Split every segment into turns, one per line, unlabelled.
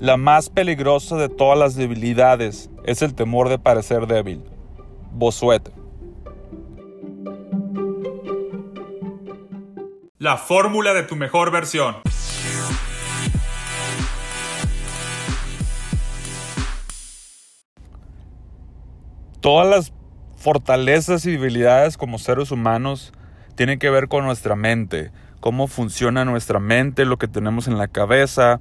La más peligrosa de todas las debilidades es el temor de parecer débil. Bosuet. La fórmula de tu mejor versión. Todas las fortalezas y debilidades como seres humanos tienen que ver con nuestra mente, cómo funciona nuestra mente, lo que tenemos en la cabeza,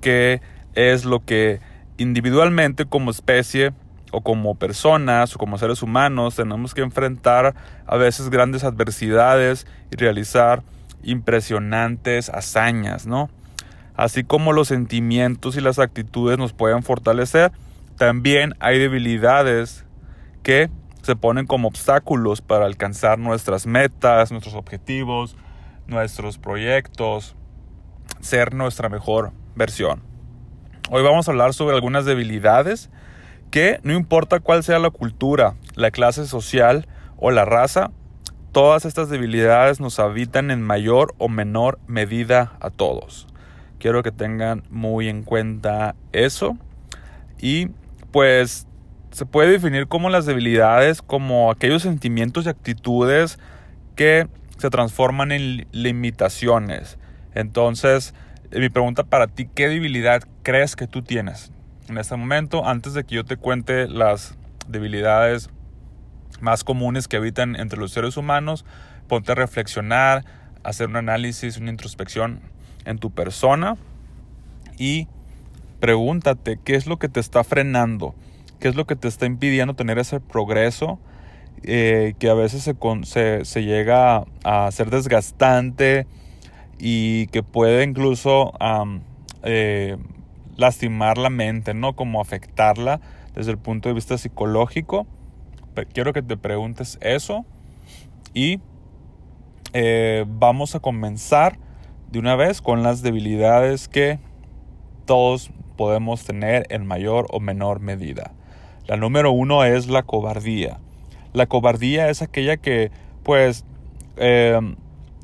qué es lo que individualmente como especie o como personas o como seres humanos tenemos que enfrentar a veces grandes adversidades y realizar impresionantes hazañas, ¿no? Así como los sentimientos y las actitudes nos pueden fortalecer, también hay debilidades que se ponen como obstáculos para alcanzar nuestras metas, nuestros objetivos, nuestros proyectos, ser nuestra mejor versión. Hoy vamos a hablar sobre algunas debilidades que no importa cuál sea la cultura, la clase social o la raza, todas estas debilidades nos habitan en mayor o menor medida a todos. Quiero que tengan muy en cuenta eso. Y pues se puede definir como las debilidades como aquellos sentimientos y actitudes que se transforman en limitaciones. Entonces, mi pregunta para ti, ¿qué debilidad crees que tú tienes en este momento? Antes de que yo te cuente las debilidades más comunes que habitan entre los seres humanos, ponte a reflexionar, hacer un análisis, una introspección en tu persona y pregúntate qué es lo que te está frenando, qué es lo que te está impidiendo tener ese progreso eh, que a veces se, se, llega a ser desgastante y que puede incluso eh, lastimar la mente, ¿no? Como afectarla desde el punto de vista psicológico. Quiero que te preguntes eso y eh, vamos a comenzar de una vez con las debilidades que todos podemos tener en mayor o menor medida. La número uno es la cobardía. La cobardía es aquella que, pues, eh,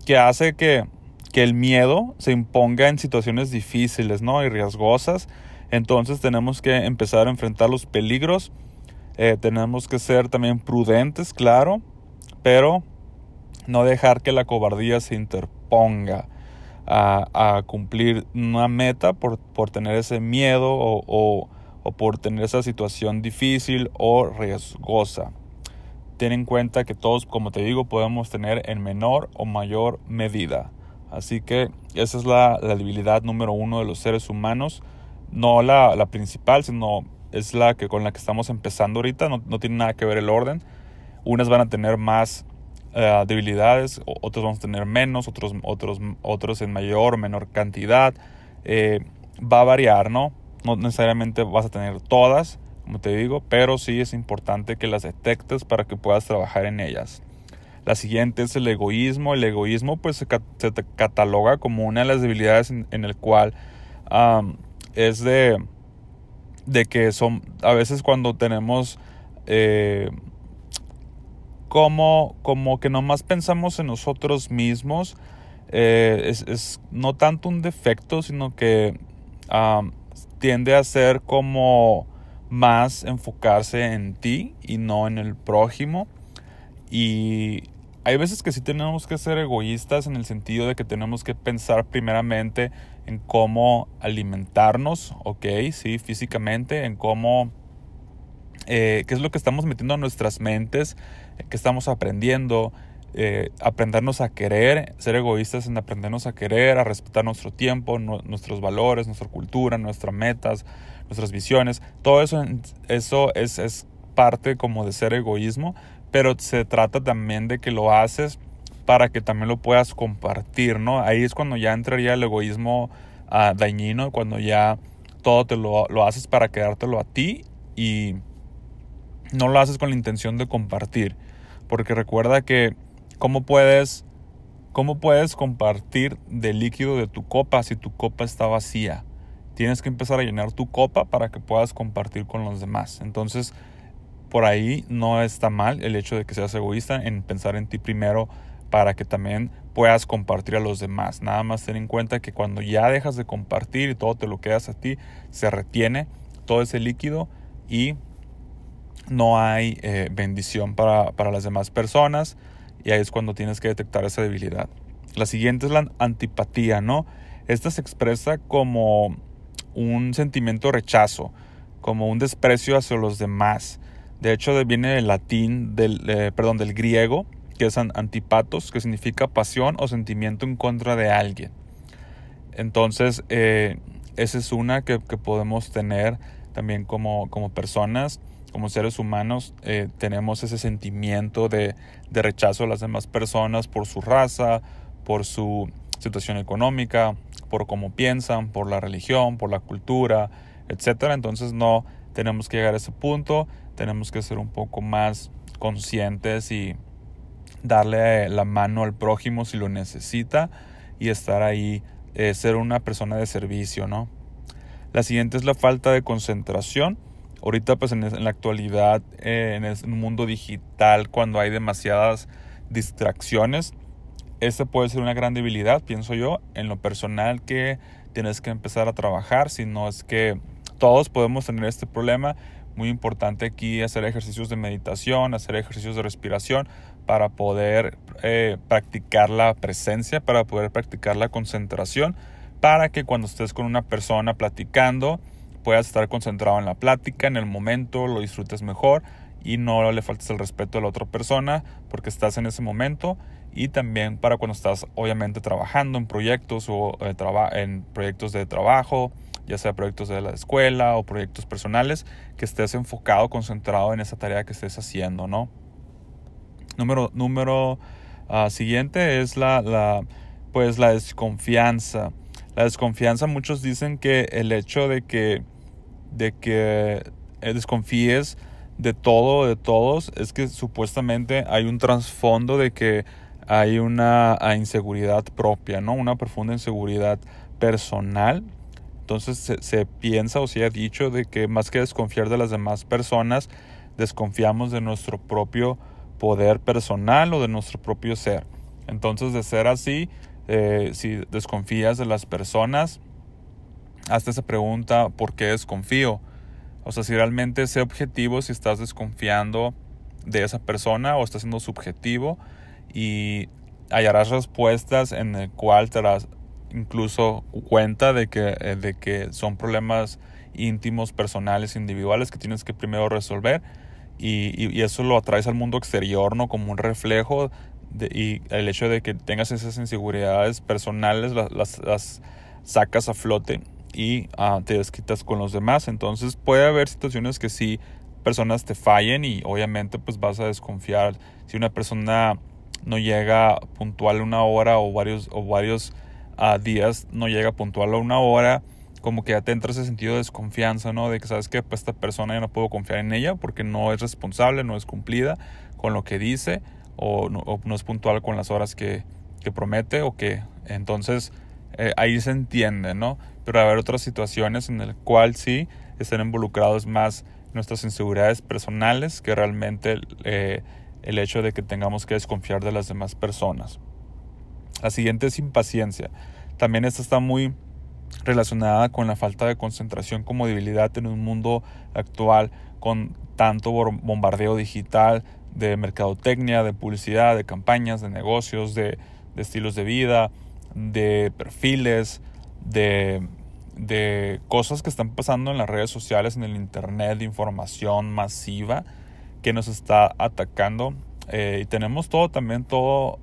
que hace que, que, el miedo se imponga en situaciones difíciles, ¿no? Y riesgosas. Entonces tenemos que empezar a enfrentar los peligros. Eh, tenemos que ser también prudentes, claro, pero no dejar que la cobardía se interponga a, cumplir una meta por, por tener ese miedo o, o, o por tener esa situación difícil o riesgosa ten en cuenta que todos, como te digo, podemos tener en menor o mayor medida. Así que esa es la, debilidad número uno de los seres humanos. No la, principal, sino es la que con la que estamos empezando ahorita. No, tiene nada que ver el orden. Unas van a tener más uh, debilidades, otros vamos a tener menos, otros, otros, otros en mayor o menor cantidad. Eh, va a variar, ¿no? No necesariamente vas a tener todas, como te digo, pero sí es importante que las detectes para que puedas trabajar en ellas. La siguiente es el egoísmo. El egoísmo pues se, cataloga como una de las debilidades en, el cual es de, de que son a veces cuando tenemos eh, como, como que nomás pensamos en nosotros mismos, eh, es, no tanto un defecto, sino que tiende a ser como más enfocarse en ti y no en el prójimo. Y hay veces que sí tenemos que ser egoístas en el sentido de que tenemos que pensar primeramente en cómo alimentarnos, ok, sí, físicamente, en cómo, eh, qué es lo que estamos metiendo a nuestras mentes, qué estamos aprendiendo, eh, aprendernos a querer, ser egoístas en aprendernos a querer, a respetar nuestro tiempo, nuestros valores, nuestra cultura, nuestras metas, nuestras visiones. Todo eso, eso es, es parte como de ser egoísmo, pero se trata también de que lo haces para que también lo puedas compartir, ¿no? Ahí es cuando ya entraría el egoísmo uh, dañino, cuando ya todo te lo, lo haces para quedártelo a ti y no lo haces con la intención de compartir. Porque recuerda que ¿Cómo puedes, ¿Cómo puedes compartir del líquido de tu copa si tu copa está vacía? Tienes que empezar a llenar tu copa para que puedas compartir con los demás. Entonces, por ahí no está mal el hecho de que seas egoísta en pensar en ti primero para que también puedas compartir a los demás. Nada más ten en cuenta que cuando ya dejas de compartir y todo te lo quedas a ti, se retiene todo ese líquido y no hay eh, bendición para, para las demás personas y ahí es cuando tienes que detectar esa debilidad. La siguiente es la antipatía, ¿no? Esta se expresa como un sentimiento de rechazo, como un desprecio hacia los demás. De hecho, viene del latín, del, eh, perdón, del griego, que es antipatos, que significa pasión o sentimiento en contra de alguien. Entonces, eh, esa es una que, podemos tener también como, como, personas, como seres humanos, eh, tenemos ese sentimiento de, de rechazo a las demás personas por su raza, por su situación económica, por cómo piensan, por la religión, por la cultura, etc. Entonces no tenemos que llegar a ese punto, tenemos que ser un poco más conscientes y darle la mano al prójimo si lo necesita y estar ahí, eh, ser una persona de servicio, ¿no? La siguiente es la falta de concentración. Ahorita pues en, la actualidad, eh, en el mundo digital, cuando hay demasiadas distracciones, esta puede ser una gran debilidad, pienso yo, en lo personal que tienes que empezar a trabajar, si no es que todos podemos tener este problema. Muy importante aquí hacer ejercicios de meditación, hacer ejercicios de respiración para poder eh, practicar la presencia, para poder practicar la concentración, para que cuando estés con una persona platicando puedas estar concentrado en la plática, en el momento, lo disfrutes mejor y no le faltes el respeto a la otra persona porque estás en ese momento. Y también para cuando estás obviamente trabajando en proyectos o eh, en proyectos de trabajo, ya sea proyectos de la escuela o proyectos personales, que estés enfocado, concentrado en esa tarea que estés haciendo, ¿no? Número, número ah, siguiente es la, la, pues la desconfianza. La desconfianza, muchos dicen que el hecho de que, de que eh, desconfíes de todo, de todos, es que supuestamente hay un trasfondo de que hay una inseguridad propia, ¿no? Una profunda inseguridad personal. Entonces se, piensa o se ha dicho de que más que desconfiar de las demás personas, desconfiamos de nuestro propio poder personal o de nuestro propio ser. Entonces de ser así, eh, si desconfías de las personas, hazte esa pregunta, ¿por qué desconfío? O sea, si realmente ese objetivo, si estás desconfiando de esa persona o estás siendo subjetivo, y hallarás respuestas en el cual te darás incluso cuenta de que, eh, de que son problemas íntimos, personales, individuales que tienes que primero resolver y, y, eso lo atraes al mundo exterior, ¿no? Como un reflejo de, y el hecho de que tengas esas inseguridades personales las, las, sacas a flote y ah, te desquitas con los demás. Entonces puede haber situaciones que sí personas te fallen y obviamente pues vas a desconfiar. Si una persona no llega puntual una hora o varios, o varios ah, días no llega puntual a una hora, como que ya te entra ese sentido de desconfianza, ¿no? De que sabes que pues, esta persona ya no puedo confiar en ella porque no es responsable, no es cumplida con lo que dice o no, es puntual con las horas que, promete o que entonces eh, ahí se entiende, ¿no? Pero va a haber otras situaciones en las cuales sí están involucrados más nuestras inseguridades personales que realmente eh, el hecho de que tengamos que desconfiar de las demás personas. La siguiente es impaciencia. También está muy relacionada con la falta de concentración como debilidad en un mundo actual con tanto bombardeo digital, de mercadotecnia, de publicidad, de campañas, de negocios, de, estilos de vida, de perfiles, de, de cosas que están pasando en las redes sociales, en el Internet, de información masiva que nos está atacando. Eh, y tenemos todo, también todo,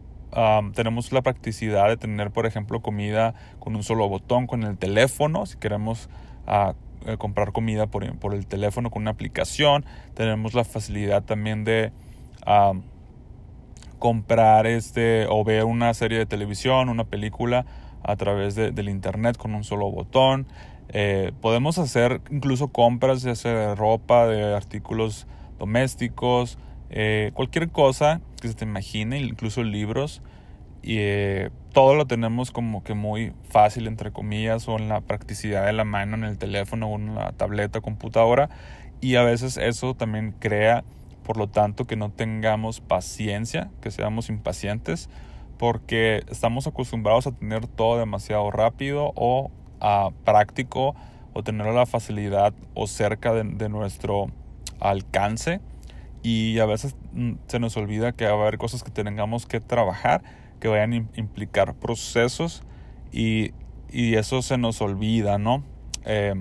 tenemos la practicidad de tener, por ejemplo, comida con un solo botón, con el teléfono, si queremos ah, eh, comprar comida por, el teléfono con una aplicación. Tenemos la facilidad también de comprar este o ver una serie de televisión, una película a través de, del internet con un solo botón. Eh, podemos hacer incluso compras ya sea de ropa, de artículos domésticos, eh, cualquier cosa que se te imagine, incluso libros. Y eh, todo lo tenemos como que muy fácil, entre comillas, o en la practicidad de la mano, en el teléfono o en la tableta, computadora. Y a veces eso también crea, por lo tanto, que no tengamos paciencia, que seamos impacientes, porque estamos acostumbrados a tener todo demasiado rápido o a práctico o tener la facilidad o cerca de, de nuestro alcance y a veces mm, se nos olvida que va a haber cosas que tengamos que trabajar que vayan a implicar procesos y, y eso se nos olvida, ¿no? Eh,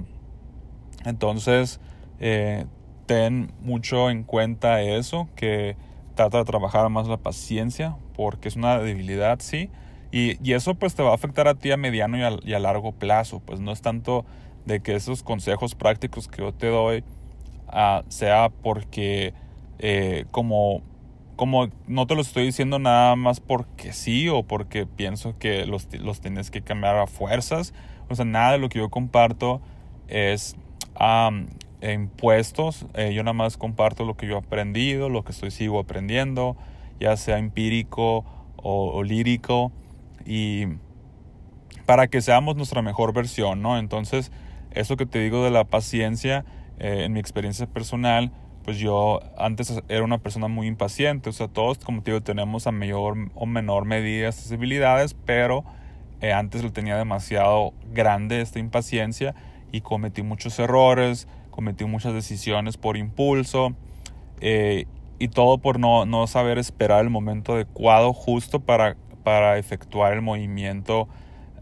entonces, eh, ten mucho en cuenta eso, que trata de trabajar más la paciencia, porque es una debilidad, sí. Y, y eso pues te va a afectar a ti a mediano y a, y a, largo plazo. Pues no es tanto de que esos consejos prácticos que yo te doy uh, sea porque eh, como, como no te lo estoy diciendo nada más porque sí o porque pienso que los, los tienes que cambiar a fuerzas. O sea, nada de lo que yo comparto es um, impuestos. Eh, yo nada más comparto lo que yo he aprendido, lo que estoy sigo aprendiendo, ya sea empírico o, o lírico. Y para que seamos nuestra mejor versión, ¿no? Entonces, eso que te digo de la paciencia, eh, en mi experiencia personal, pues yo antes era una persona muy impaciente, o sea, todos, como te digo, tenemos a mayor o menor medida estas habilidades, pero eh, antes lo tenía demasiado grande esta impaciencia y cometí muchos errores, cometí muchas decisiones por impulso eh, y todo por no, no, saber esperar el momento adecuado justo para, para efectuar el movimiento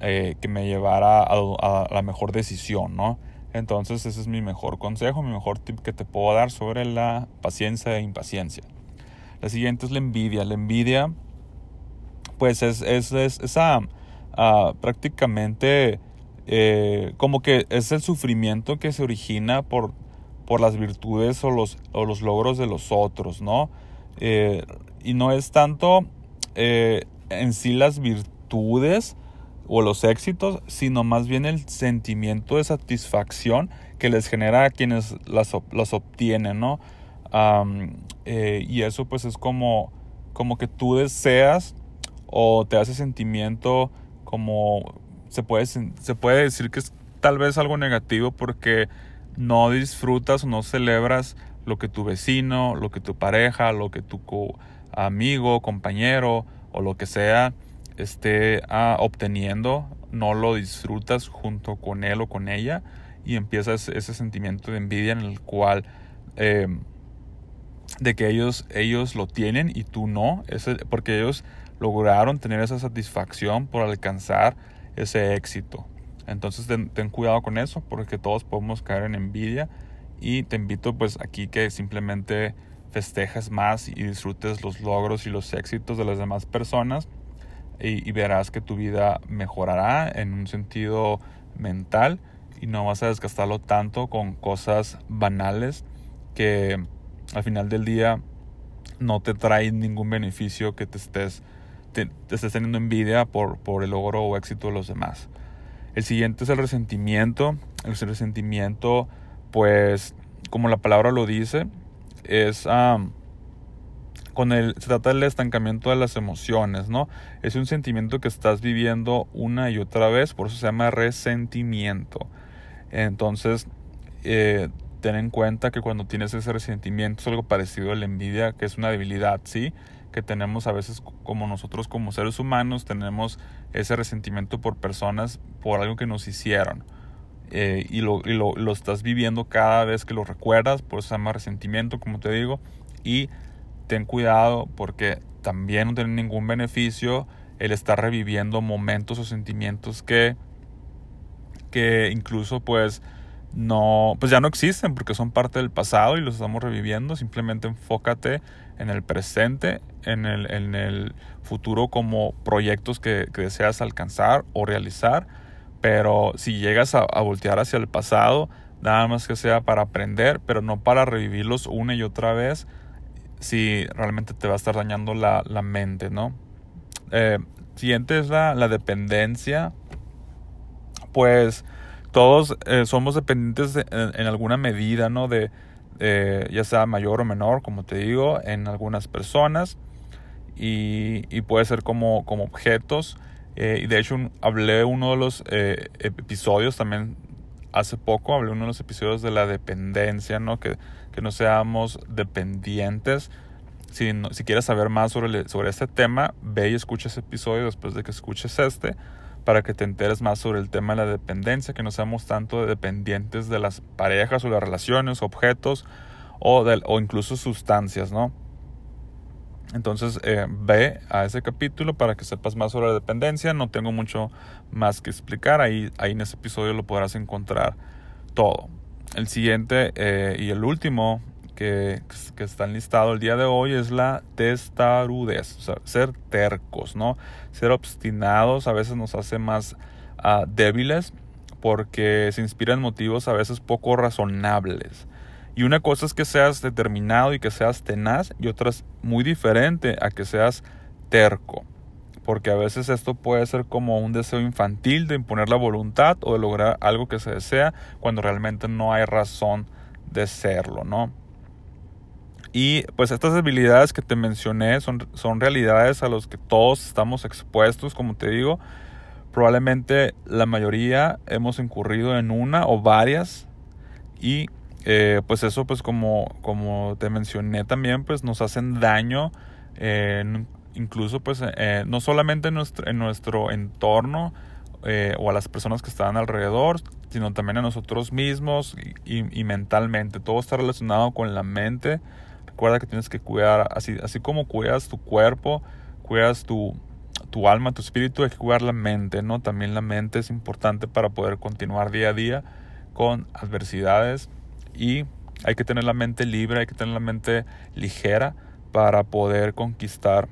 eh, que me llevara a, a, la mejor decisión, ¿no? Entonces ese es mi mejor consejo, mi mejor tip que te puedo dar sobre la paciencia e impaciencia. La siguiente es la envidia. La envidia pues es, es, es esa uh, prácticamente eh, como que es el sufrimiento que se origina por, por las virtudes o los, o los logros de los otros, ¿no? Eh, y no es tanto eh, en sí las virtudes, o los éxitos, sino más bien el sentimiento de satisfacción que les genera a quienes las, obtienen, ¿no? Eh, y eso pues es como, como que tú deseas o te hace sentimiento como se puede, se puede decir que es tal vez algo negativo porque no disfrutas o no celebras lo que tu vecino, lo que tu pareja, lo que tu amigo, compañero o lo que sea esté ah, obteniendo, no lo disfrutas junto con él o con ella y empiezas ese sentimiento de envidia en el cual em, de que ellos, ellos lo tienen y tú no, ese, porque ellos lograron tener esa satisfacción por alcanzar ese éxito. Entonces ten, ten, cuidado con eso porque todos podemos caer en envidia. Y te invito pues aquí que simplemente festejes más y disfrutes los logros y los éxitos de las demás personas y, verás que tu vida mejorará en un sentido mental y no vas a desgastarlo tanto con cosas banales que al final del día no te traen ningún beneficio que te estés, te, estés teniendo envidia por, por el logro o éxito de los demás. El siguiente es el resentimiento. El resentimiento, pues, como la palabra lo dice, es con el, se trata del estancamiento de las emociones, ¿no? Es un sentimiento que estás viviendo una y otra vez, por eso se llama resentimiento. Entonces, eh, ten en cuenta que cuando tienes ese resentimiento es algo parecido a la envidia, que es una debilidad, ¿sí? Que tenemos a veces como nosotros como seres humanos, tenemos ese resentimiento por personas, por algo que nos hicieron. Eh, y, lo, y lo, lo estás viviendo cada vez que lo recuerdas, por eso se llama resentimiento, como te digo, y ten cuidado porque también no tiene ningún beneficio el estar reviviendo momentos o sentimientos que, que incluso pues no, pues ya no existen porque son parte del pasado y los estamos reviviendo. Simplemente enfócate en el presente, en el, en el futuro como proyectos que, que, deseas alcanzar o realizar. Pero si llegas a, a voltear hacia el pasado, nada más que sea para aprender, pero no para revivirlos una y otra vez si realmente te va a estar dañando la, la mente, ¿no? Eh, siguiente es la, la, dependencia. Pues todos eh, somos dependientes de, en, alguna medida, ¿no? De, ya sea mayor o menor, como te digo, en algunas personas. Y, y puede ser como, como objetos. Eh, y de hecho hablé uno de los eh, episodios también hace poco, hablé uno de los episodios de la dependencia, ¿no? Que, que no seamos dependientes Si, si quieres saber más sobre, sobre este tema, ve y escucha ese episodio después de que escuches este para que te enteres más sobre el tema de la dependencia, que no seamos tanto dependientes de las parejas o las relaciones, objetos o, o incluso sustancias, ¿no? Entonces eh, ve a ese capítulo para que sepas más sobre la dependencia. No tengo mucho más que explicar. Ahí, ahí en ese episodio lo podrás encontrar todo. El siguiente eh, y el último que, que, está enlistado el día de hoy es la testarudez. O sea, ser tercos, ¿no? Ser obstinados a veces nos hace más uh, débiles porque se inspiran motivos a veces poco razonables. Y una cosa es que seas determinado y que seas tenaz y otra es muy diferente a que seas terco. Porque a veces esto puede ser como un deseo infantil de imponer la voluntad o de lograr algo que se desea cuando realmente no hay razón de serlo, ¿no? Y pues estas debilidades que te mencioné son, son realidades a las que todos estamos expuestos, como te digo. Probablemente la mayoría hemos incurrido en una o varias y eh, pues eso pues como, como te mencioné también pues nos hacen daño incluso pues eh, no solamente en nuestro, en nuestro entorno eh, o a las personas que están alrededor sino también a nosotros mismos y, y, mentalmente. Todo está relacionado con la mente. Recuerda que tienes que cuidar así, así como cuidas tu cuerpo cuidas tu, tu alma tu espíritu hay que cuidar la mente no también la mente es importante para poder continuar día a día con adversidades y hay que tener la mente libre, hay que tener la mente ligera para poder conquistar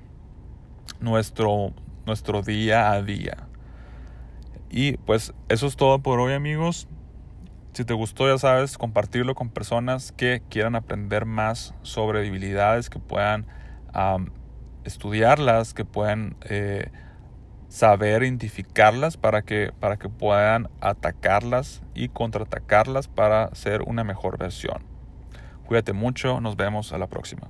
nuestro, nuestro día a día. Y pues eso es todo por hoy amigos. Si te gustó ya sabes, compartirlo con personas que quieran aprender más sobre debilidades, que puedan estudiarlas, que puedan eh, saber identificarlas para que, para que puedan atacarlas y contraatacarlas para ser una mejor versión. Cuídate mucho, nos vemos a la próxima.